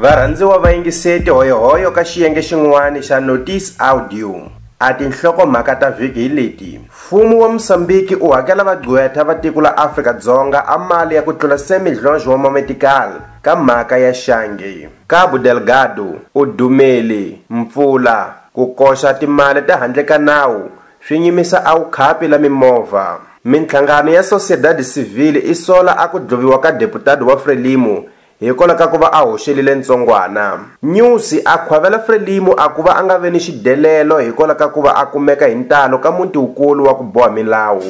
varhandziwa va yingiseti hoyohoyo ka xiyenge xin'wana xa notice audio a tinhlokomhaka ta vhiki hi leti mfumo wa mosambiki u hakela vagqweta va tiko la afrika-dzonga a mali ya ku tlula semidlonge wa mametikali ka mhaka ya xange cabo delgado u dumeli mpfula ku koxa timali ta handle ka nawu swi nyimisa awukhapi la mimovha mintlhangano ya sociedade civile i sola a ku dloviwa ka deputado wa frelimo hikwalaho ku va a hoxelile ntsongwana nyusi a khwavela frelimo a ku va a nga veni xidelelo hikwalaho ka ku va a kumeka hi ntalo ka mutiwukulu wa ku boha milawu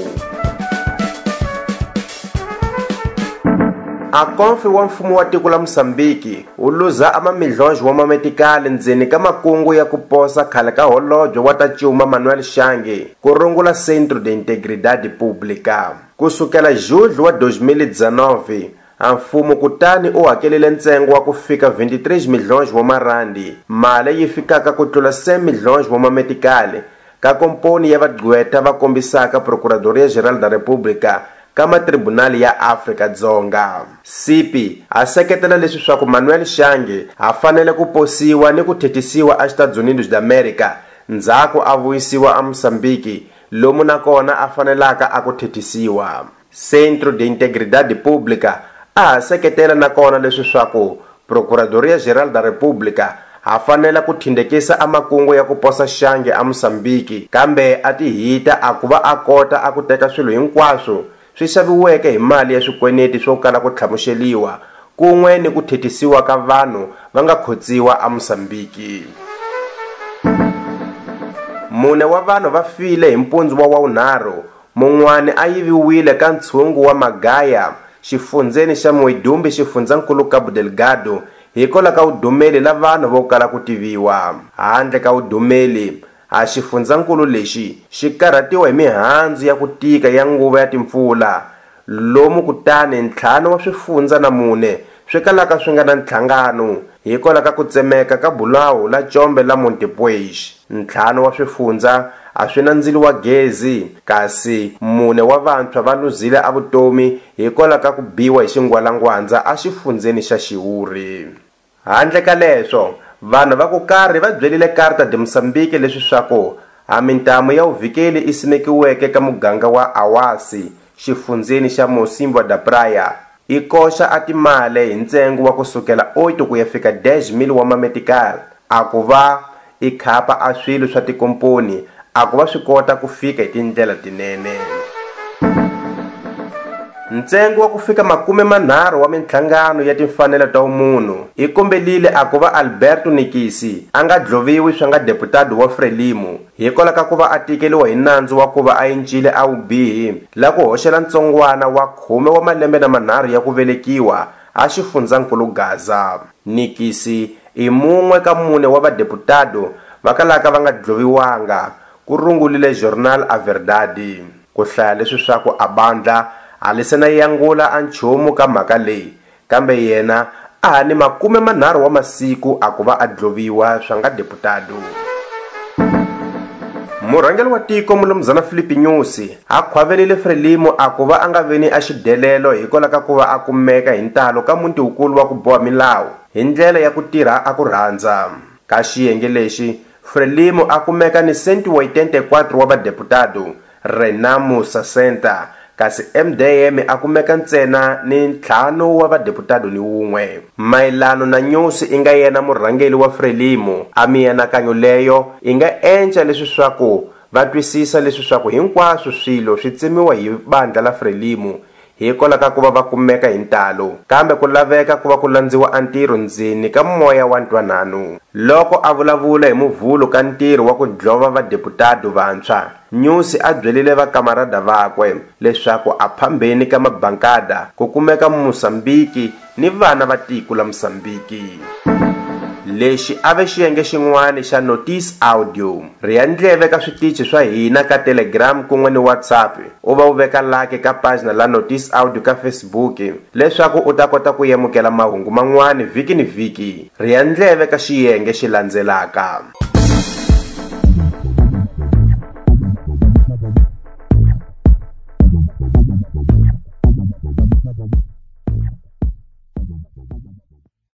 akonfi wa mfumo wa tiko la mosambiki wu luza amamidlodlo wa mametikali ndzeni ka makungu ya ku posa khale ka holobye wa ta cuma manuel xangi ku rungula centro de integridad pública kusukela julho wa 2019 a mfumo kutani u hakelile ntsengo wa ku fika 23 milions wa marandi mali yi fikaka ku tlula 7 milions wa mametikali ka komponi ya vagqweta va kombisaka procuradoria general da republika ka matribunali ya afrika-dzonga cp a seketela leswi swa ku manuel xangi a fanele ku posiwa ni ku thetisiwa axitadzunini bya amerika ndzhaku a vuyisiwa amosambiki lomu nakona a fanelaka a ku thetisiwa centro de integridade pública a ha seketela nakona leswi swaku procuradoria general da republica ha fanela ku thindekisa amakungu ya ku posa xange amusambiki kambe a tihita a ku va a kota a ku teka swilo hinkwaswo swi xaviweke hi mali ya swikweneti swo kala ku tlhamuxeliwa kun'we ni ku thetisiwa ka vanhu va nga khotsiwa amusambiki mune wa vanhu va file hi mpundzu wa wawunharhu mun'wana a yiviwile ka ntshungu wa magaya xifundzeni xa n'widumbi xi fundza nkulu cabo delgado hikola ka vudumeli la vanhu vo kala ku tiviwa handle ka vudumeli ha xifundzankulu lexi xi karhatiwa hi mihandzu ya ku tika ya nguva ya timpfula lomu kutani ntlhanu wa swifundza na mune swi kalaka swi nga na ntlhangano hikwalaho ka ku tsemeka ka bulawu la combe la montepuex ntlhanu wa swifundza a swi nandzili wa gezi kasi mune wa vantshwa va luzile avutomi hikwalaho ka ku biwa hi xingwalangwandza axifundzeni xa xiwuri handle ka leswo vanhu va ku karhi va byelile karta de mosambiki leswi swa ku hamintamu ya wuvhikeli i simekiweke ka muganga wa awasi xifundzeni xa mosimba da praia yi koxa a timale hi ntsengo wa kusukela 8 ku ya fika 10 wa mametikali akuva i khapa a swilo swa tikomponi akuva swi kota ku fika hi tindlela tinene ntsengo wa ku fika makume manharhu wa mintlhangano ya timfanelo ta vumunhu yi kombelile akuva alberto nikisi a nga dloviwi swa nga deputadi wa frelimo hikwala ka ku va a tikeliwa hi nandzu wa ku va a yincile a wubihi la ku hoxela ntsongwana wa khume wa malembe na manharhu ya ku velekiwa a xifundzankulu gaza nikisi i mun'we ka mune wa vadeputado va kalaka va nga dloviwanga ku rungulile journal averdadi ku hlaya leswi swa ku abandla halisena yangula a nchumu ka mhaka leyi kambe yena a ha ni makume manharhu wa masiku akuva a dloviwa swa nga deputado murhangeli wa tiko mulumzana philipi nyusi a khwavelile frelimo akuva a nga veni a xidelelo hikwalaho ka ku va a kumeka hi ntalo ka mutiwukulu wa ku boha milawu hi ndlela ya ku tirha a ku rhandza ka xiyenge lexi frelimo a kumeka ni 1 wa 84 wa vadeputado renamo sasenta kasi mdm a kumeka ntsena ni ntlhanu wa vadeputado ni wun'we mayelano na nyosi i nga yena murhangeli wa frelimo a mianakanyo leyo yi nga enca leswi swaku va twisisa leswi swaku hinkwaswo swilo swi tsemiwa hi bandla la frelimo hiikolaka ku va va kumeka hi ntalo kambe ku laveka ku va ku landziwa a ntirho ndzeni ka moya wa ntwanano loko a vulavula hi muvhulo ka ntirho wa ku dlova vadeputado vantshwa nyusi a byelile vakamarada vakwe leswaku a phambeni ka mabankada ku kumeka musambiki ni vana va tiko la musambiki lexi ave xiyenge xin'wana xa notice audio riendleve ka switichi swa hina ka telegram kun'we ni whatsapp u va u veka lake ka pajina la notice audio ka facebook leswaku u ta kota ku yemukela mahungu man'wana vhiki ni vhiki riendleve ka xiyenge xi landzelaka